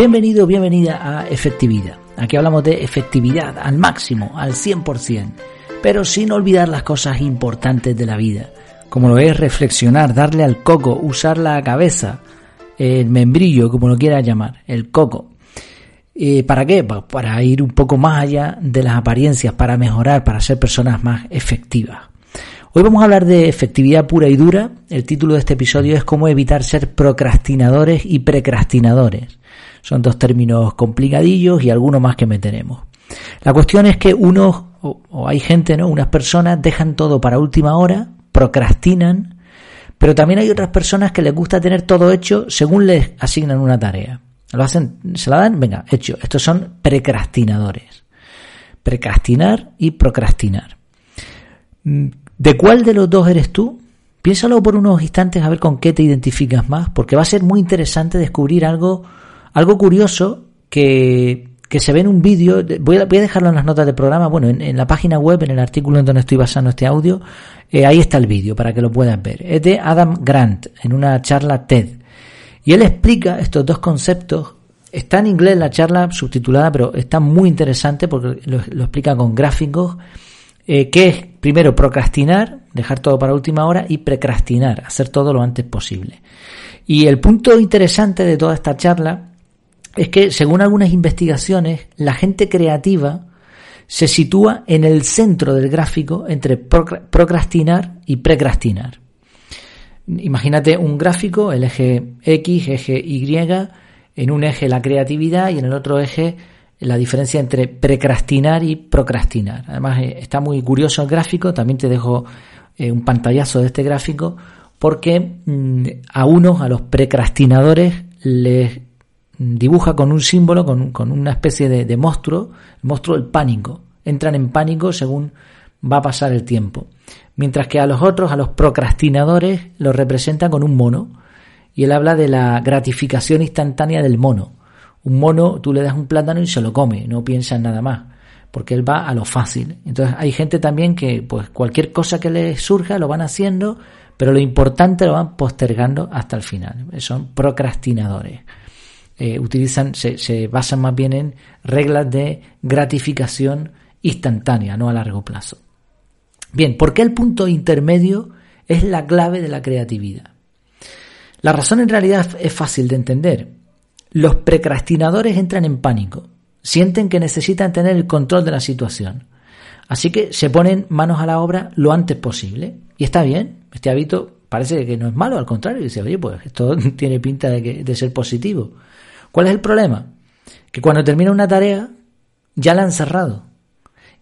Bienvenido, bienvenida a Efectividad. Aquí hablamos de efectividad al máximo, al 100%, pero sin olvidar las cosas importantes de la vida, como lo es reflexionar, darle al coco, usar la cabeza, el membrillo, como lo quiera llamar, el coco. Eh, ¿Para qué? Pues para ir un poco más allá de las apariencias, para mejorar, para ser personas más efectivas. Hoy vamos a hablar de efectividad pura y dura. El título de este episodio es cómo evitar ser procrastinadores y precrastinadores. Son dos términos complicadillos y algunos más que meteremos. La cuestión es que unos, o, hay gente, ¿no? Unas personas dejan todo para última hora, procrastinan, pero también hay otras personas que les gusta tener todo hecho según les asignan una tarea. Lo hacen, se la dan, venga, hecho. Estos son precrastinadores. Precrastinar y procrastinar. ¿De cuál de los dos eres tú? Piénsalo por unos instantes a ver con qué te identificas más, porque va a ser muy interesante descubrir algo algo curioso que, se ve en un vídeo, voy a, dejarlo en las notas del programa, bueno, en, la página web, en el artículo en donde estoy basando este audio, eh, ahí está el vídeo para que lo puedas ver. Es de Adam Grant, en una charla TED. Y él explica estos dos conceptos. Está en inglés la charla subtitulada, pero está muy interesante porque lo, explica con gráficos. Eh, que primero, procrastinar, dejar todo para última hora, y precrastinar, hacer todo lo antes posible. Y el punto interesante de toda esta charla es que, según algunas investigaciones, la gente creativa se sitúa en el centro del gráfico entre procrastinar y precrastinar. Imagínate un gráfico, el eje X, eje Y, en un eje la creatividad y en el otro eje la diferencia entre precrastinar y procrastinar. Además, eh, está muy curioso el gráfico, también te dejo eh, un pantallazo de este gráfico, porque mm, a unos, a los precrastinadores, les dibuja con un símbolo, con, con una especie de, monstruo, el monstruo del pánico. Entran en pánico según va a pasar el tiempo. Mientras que a los otros, a los procrastinadores, los representa con un mono. Y él habla de la gratificación instantánea del mono. Un mono, tú le das un plátano y se lo come, no piensa en nada más, porque él va a lo fácil. Entonces hay gente también que, pues cualquier cosa que les surja lo van haciendo, pero lo importante lo van postergando hasta el final. Son procrastinadores. Eh, utilizan, se, se basan más bien en reglas de gratificación instantánea, no a largo plazo. Bien, ¿por qué el punto intermedio es la clave de la creatividad? La razón en realidad es fácil de entender. Los precrastinadores entran en pánico, sienten que necesitan tener el control de la situación. Así que se ponen manos a la obra lo antes posible. Y está bien, este hábito parece que no es malo, al contrario, dice, oye, pues esto tiene pinta de, de ser positivo. ¿Cuál es el problema? Que cuando termina una tarea, ya la han cerrado.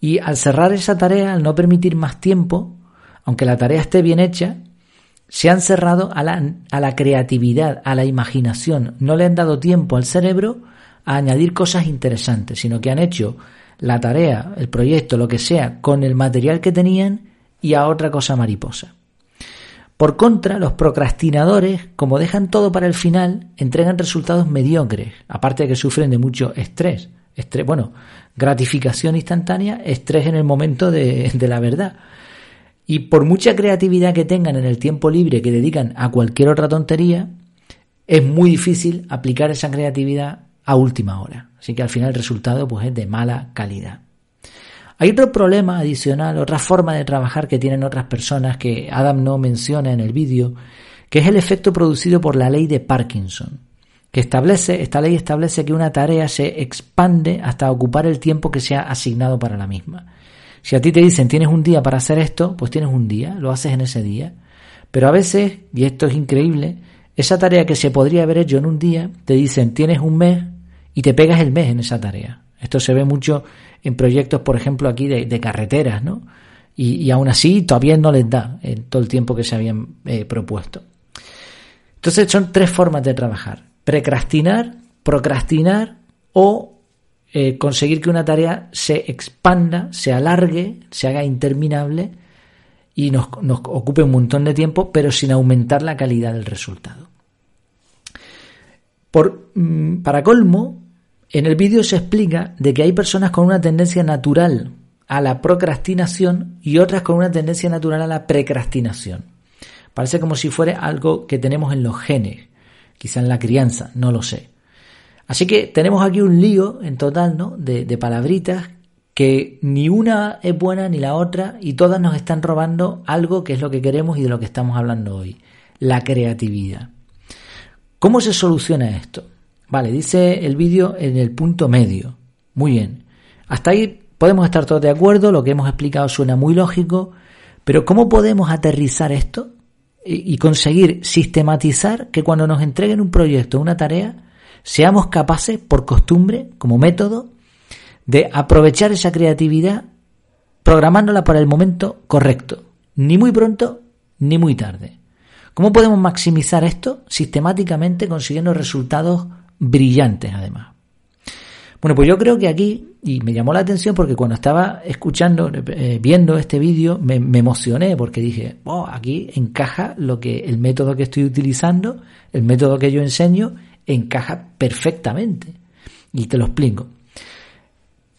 Y al cerrar esa tarea, al no permitir más tiempo, aunque la tarea esté bien hecha, se han cerrado a la, creatividad, a la imaginación. No le han dado tiempo al cerebro a añadir cosas interesantes, sino que han hecho la tarea, el proyecto, lo que sea, con el material que tenían y a otra cosa mariposa. Por contra, los procrastinadores, como dejan todo para el final, entregan resultados mediocres, aparte de que sufren de mucho estrés. estrés bueno, gratificación instantánea, estrés en el momento de, de la verdad. Y por mucha creatividad que tengan en el tiempo libre que dedican a cualquier otra tontería, es muy difícil aplicar esa creatividad a última hora. Así que al final el resultado pues, es de mala calidad. Hay otro problema adicional, otra forma de trabajar que tienen otras personas que Adam no menciona en el vídeo, que es el efecto producido por la ley de Parkinson, que establece, esta ley establece que una tarea se expande hasta ocupar el tiempo que se ha asignado para la misma. Si a ti te dicen tienes un día para hacer esto, pues tienes un día, lo haces en ese día. Pero a veces, y esto es increíble, esa tarea que se podría haber hecho en un día, te dicen tienes un mes y te pegas el mes en esa tarea. Esto se ve mucho en proyectos, por ejemplo, aquí de, carreteras, ¿no? Y, aún así todavía no les da en todo el tiempo que se habían eh, propuesto. Entonces son tres formas de trabajar. Precrastinar, procrastinar o eh, conseguir que una tarea se expanda, se alargue, se haga interminable y nos, nos, ocupe un montón de tiempo, pero sin aumentar la calidad del resultado. Por, mm, para colmo, en el vídeo se explica de que hay personas con una tendencia natural a la procrastinación y otras con una tendencia natural a la precrastinación. Parece como si fuera algo que tenemos en los genes, quizá en la crianza, no lo sé. Así que tenemos aquí un lío en total, ¿no? De, de palabritas que ni una es buena ni la otra y todas nos están robando algo que es lo que queremos y de lo que estamos hablando hoy, la creatividad. ¿Cómo se soluciona esto? Vale, dice el vídeo en el punto medio. Muy bien. Hasta ahí podemos estar todos de acuerdo, lo que hemos explicado suena muy lógico, pero ¿cómo podemos aterrizar esto y conseguir sistematizar que cuando nos entreguen un proyecto, una tarea, seamos capaces, por costumbre, como método, de aprovechar esa creatividad programándola para el momento correcto, ni muy pronto ni muy tarde. ¿Cómo podemos maximizar esto? Sistemáticamente consiguiendo resultados brillantes además. Bueno, pues yo creo que aquí, y me llamó la atención porque cuando estaba escuchando, eh, viendo este vídeo, me, emocioné porque dije, oh, aquí encaja lo que el método que estoy utilizando, el método que yo enseño, encaja perfectamente. Y te lo explico.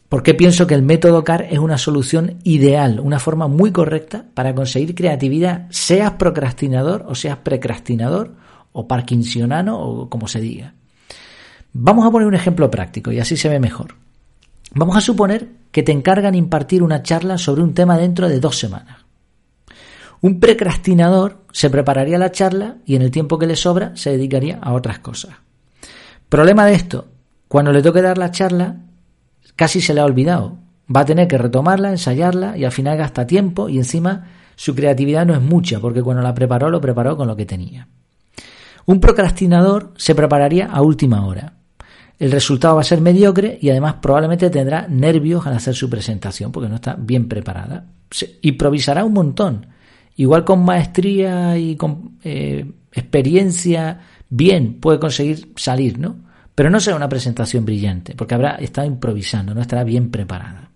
Porque pienso que el método CAR es una solución ideal, una forma muy correcta para conseguir creatividad, seas procrastinador o seas precrastinador o parkinsonano o como se diga. Vamos a poner un ejemplo práctico y así se ve mejor. Vamos a suponer que te encargan impartir una charla sobre un tema dentro de dos semanas. Un precrastinador se prepararía la charla y en el tiempo que le sobra se dedicaría a otras cosas. Problema de esto, cuando le toque dar la charla, casi se le ha olvidado. Va a tener que retomarla, ensayarla y al final gasta tiempo y encima su creatividad no es mucha porque cuando la preparó lo preparó con lo que tenía. Un procrastinador se prepararía a última hora el resultado va a ser mediocre y además probablemente tendrá nervios al hacer su presentación porque no está bien preparada. Se improvisará un montón. Igual con maestría y con eh, experiencia, bien puede conseguir salir, ¿no? Pero no será una presentación brillante porque habrá estado improvisando, no estará bien preparada.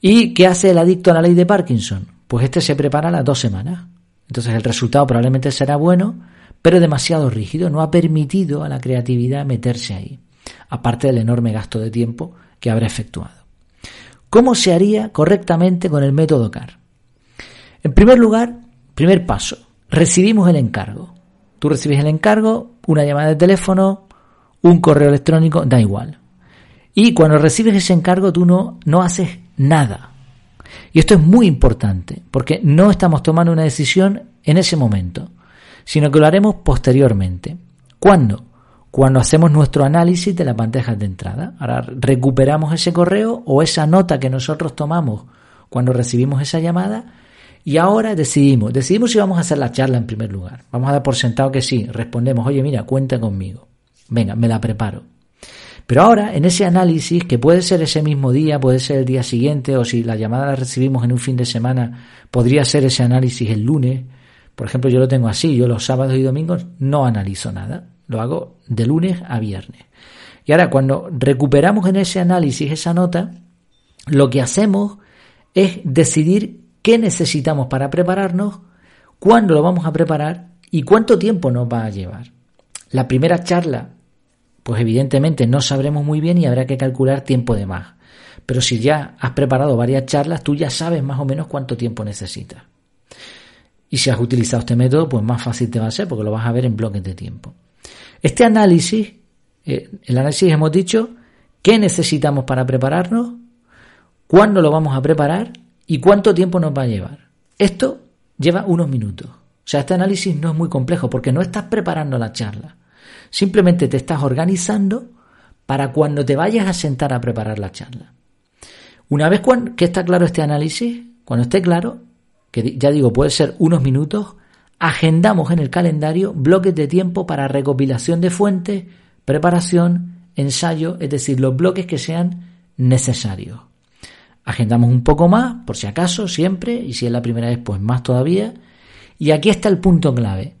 ¿Y qué hace el adicto a la ley de Parkinson? Pues este se prepara las dos semanas. Entonces el resultado probablemente será bueno, pero demasiado rígido, no ha permitido a la creatividad meterse ahí aparte del enorme gasto de tiempo que habrá efectuado. ¿Cómo se haría correctamente con el método CAR? En primer lugar, primer paso, recibimos el encargo. Tú recibes el encargo, una llamada de teléfono, un correo electrónico, da igual. Y cuando recibes ese encargo tú no, no haces nada. Y esto es muy importante, porque no estamos tomando una decisión en ese momento, sino que lo haremos posteriormente. ¿Cuándo? cuando hacemos nuestro análisis de las bandejas de entrada. Ahora recuperamos ese correo o esa nota que nosotros tomamos cuando recibimos esa llamada y ahora decidimos, decidimos si vamos a hacer la charla en primer lugar. Vamos a dar por sentado que sí, respondemos, oye mira, cuenta conmigo. Venga, me la preparo. Pero ahora, en ese análisis, que puede ser ese mismo día, puede ser el día siguiente, o si la llamada la recibimos en un fin de semana, podría ser ese análisis el lunes. Por ejemplo, yo lo tengo así, yo los sábados y domingos no analizo nada. Lo hago de lunes a viernes. Y ahora, cuando recuperamos en ese análisis esa nota, lo que hacemos es decidir qué necesitamos para prepararnos, cuándo lo vamos a preparar y cuánto tiempo nos va a llevar. La primera charla, pues evidentemente no sabremos muy bien y habrá que calcular tiempo de más. Pero si ya has preparado varias charlas, tú ya sabes más o menos cuánto tiempo necesitas. Y si has utilizado este método, pues más fácil te va a ser porque lo vas a ver en bloques de tiempo. Este análisis, eh, el análisis hemos dicho qué necesitamos para prepararnos, cuándo lo vamos a preparar y cuánto tiempo nos va a llevar. Esto lleva unos minutos. O sea, este análisis no es muy complejo porque no estás preparando la charla. Simplemente te estás organizando para cuando te vayas a sentar a preparar la charla. Una vez que está claro este análisis, cuando esté claro, que ya digo, puede ser unos minutos, agendamos en el calendario bloques de tiempo para recopilación de fuentes, preparación, ensayo, es decir, los bloques que sean necesarios. Agendamos un poco más, por si acaso, siempre, y si es la primera vez, pues más todavía. Y aquí está el punto clave.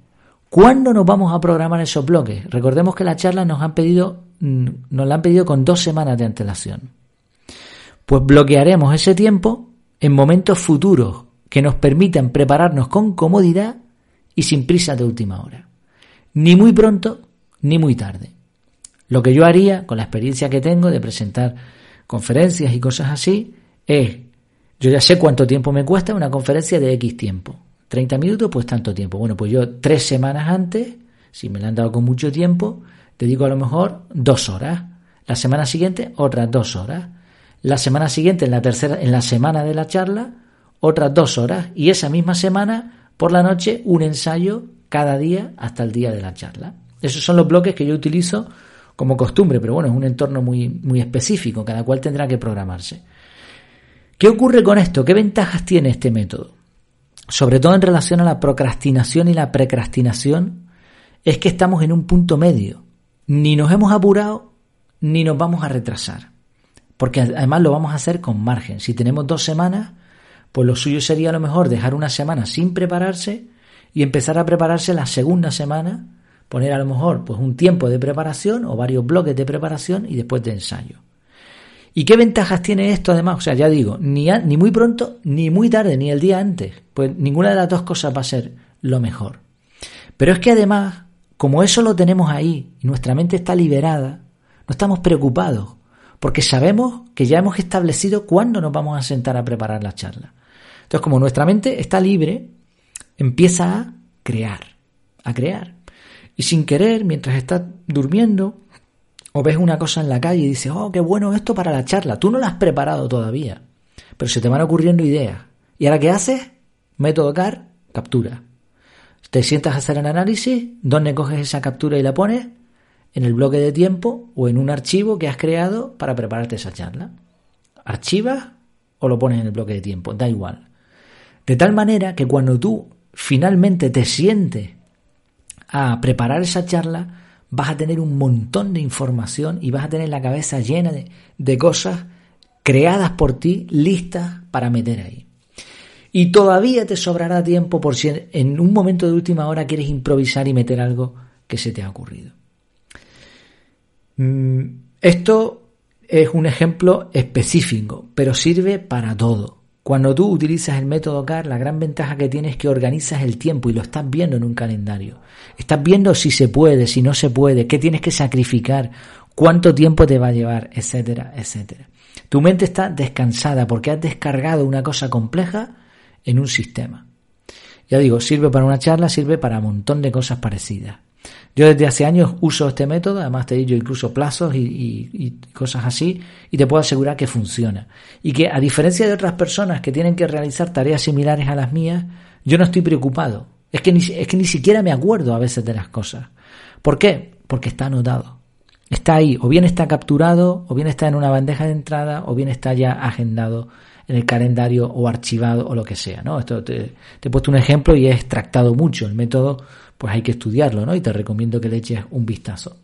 ¿Cuándo nos vamos a programar esos bloques? Recordemos que la charla nos han pedido, mm, nos la han pedido con dos semanas de antelación. Pues bloquearemos ese tiempo en momentos futuros que nos permitan prepararnos con comodidad y sin prisa de última hora. Ni muy pronto ni muy tarde. Lo que yo haría con la experiencia que tengo de presentar conferencias y cosas así es, yo ya sé cuánto tiempo me cuesta una conferencia de X tiempo. 30 minutos, pues tanto tiempo. Bueno, pues yo tres semanas antes, si me la han dado con mucho tiempo, dedico a lo mejor dos horas. La semana siguiente, otras dos horas. La semana siguiente, en la tercera, en la semana de la charla, otras dos horas. Y esa misma semana, por la noche, un ensayo cada día hasta el día de la charla. Esos son los bloques que yo utilizo como costumbre, pero bueno, es un entorno muy, muy específico, cada cual tendrá que programarse. ¿Qué ocurre con esto? ¿Qué ventajas tiene este método? Sobre todo en relación a la procrastinación y la precrastinación, es que estamos en un punto medio. Ni nos hemos apurado, ni nos vamos a retrasar. Porque además lo vamos a hacer con margen. Si tenemos dos semanas, pues lo suyo sería a lo mejor dejar una semana sin prepararse y empezar a prepararse la segunda semana poner a lo mejor pues un tiempo de preparación o varios bloques de preparación y después de ensayo. ¿Y qué ventajas tiene esto además? O sea, ya digo, ni, ni muy pronto, ni muy tarde, ni el día antes. Pues ninguna de las dos cosas va a ser lo mejor. Pero es que además, como eso lo tenemos ahí y nuestra mente está liberada, no estamos preocupados, porque sabemos que ya hemos establecido cuándo nos vamos a sentar a preparar la charla. Entonces, como nuestra mente está libre, empieza a crear, a crear. Y sin querer, mientras estás durmiendo, o ves una cosa en la calle y dices, oh, qué bueno esto para la charla. Tú no la has preparado todavía, pero se te van ocurriendo ideas. ¿Y ahora qué haces? Método CAR, captura. Te sientas a hacer el análisis, ¿dónde coges esa captura y la pones? En el bloque de tiempo o en un archivo que has creado para prepararte esa charla. ¿Archivas o lo pones en el bloque de tiempo? Da igual. De tal manera que cuando tú finalmente te sientes a preparar esa charla, vas a tener un montón de información y vas a tener la cabeza llena de, cosas creadas por ti, listas para meter ahí. Y todavía te sobrará tiempo por si en un momento de última hora quieres improvisar y meter algo que se te ha ocurrido. Mm, esto es un ejemplo específico, pero sirve para todo. Cuando tú utilizas el método CAR, la gran ventaja que tienes es que organizas el tiempo y lo estás viendo en un calendario. Estás viendo si se puede, si no se puede, qué tienes que sacrificar, cuánto tiempo te va a llevar, etcétera, etcétera. Tu mente está descansada porque has descargado una cosa compleja en un sistema. Ya digo, sirve para una charla, sirve para un montón de cosas parecidas. Yo desde hace años uso este método, además te digo incluso plazos y, cosas así, y te puedo asegurar que funciona. Y que a diferencia de otras personas que tienen que realizar tareas similares a las mías, yo no estoy preocupado. Es que ni, es que ni siquiera me acuerdo a veces de las cosas. ¿Por qué? Porque está anotado. Está ahí, o bien está capturado, o bien está en una bandeja de entrada, o bien está ya agendado en el calendario o archivado o lo que sea. ¿no? Esto te, te he puesto un ejemplo y he extractado mucho. El método pues hay que estudiarlo, ¿no? Y te recomiendo que le eches un vistazo.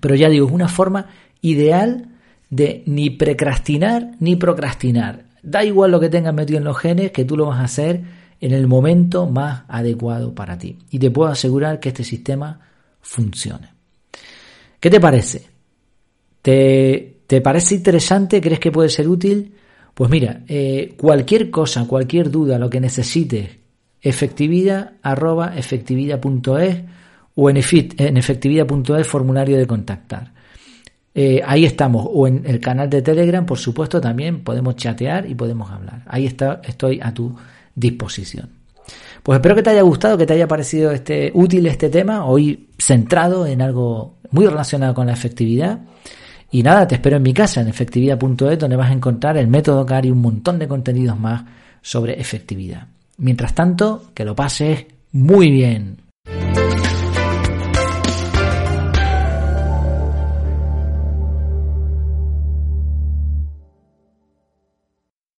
Pero ya digo, es una forma ideal de ni precrastinar ni procrastinar. Da igual lo que tengas metido en los genes, que tú lo vas a hacer en el momento más adecuado para ti. Y te puedo asegurar que este sistema funcione. ¿Qué te parece? ¿Te, te parece interesante? ¿Crees que puede ser útil? Pues mira, eh, cualquier cosa, cualquier duda, lo que necesites efectividad arroba efectividad.es o en, en efectividad.es formulario de contactar. Eh, ahí estamos, o en el canal de Telegram, por supuesto, también podemos chatear y podemos hablar. Ahí está, estoy a tu disposición. Pues espero que te haya gustado, que te haya parecido este, útil este tema, hoy centrado en algo muy relacionado con la efectividad. Y nada, te espero en mi casa, en efectividad.es, donde vas a encontrar el método CAR y un montón de contenidos más sobre efectividad. Mientras tanto, que lo pases muy bien.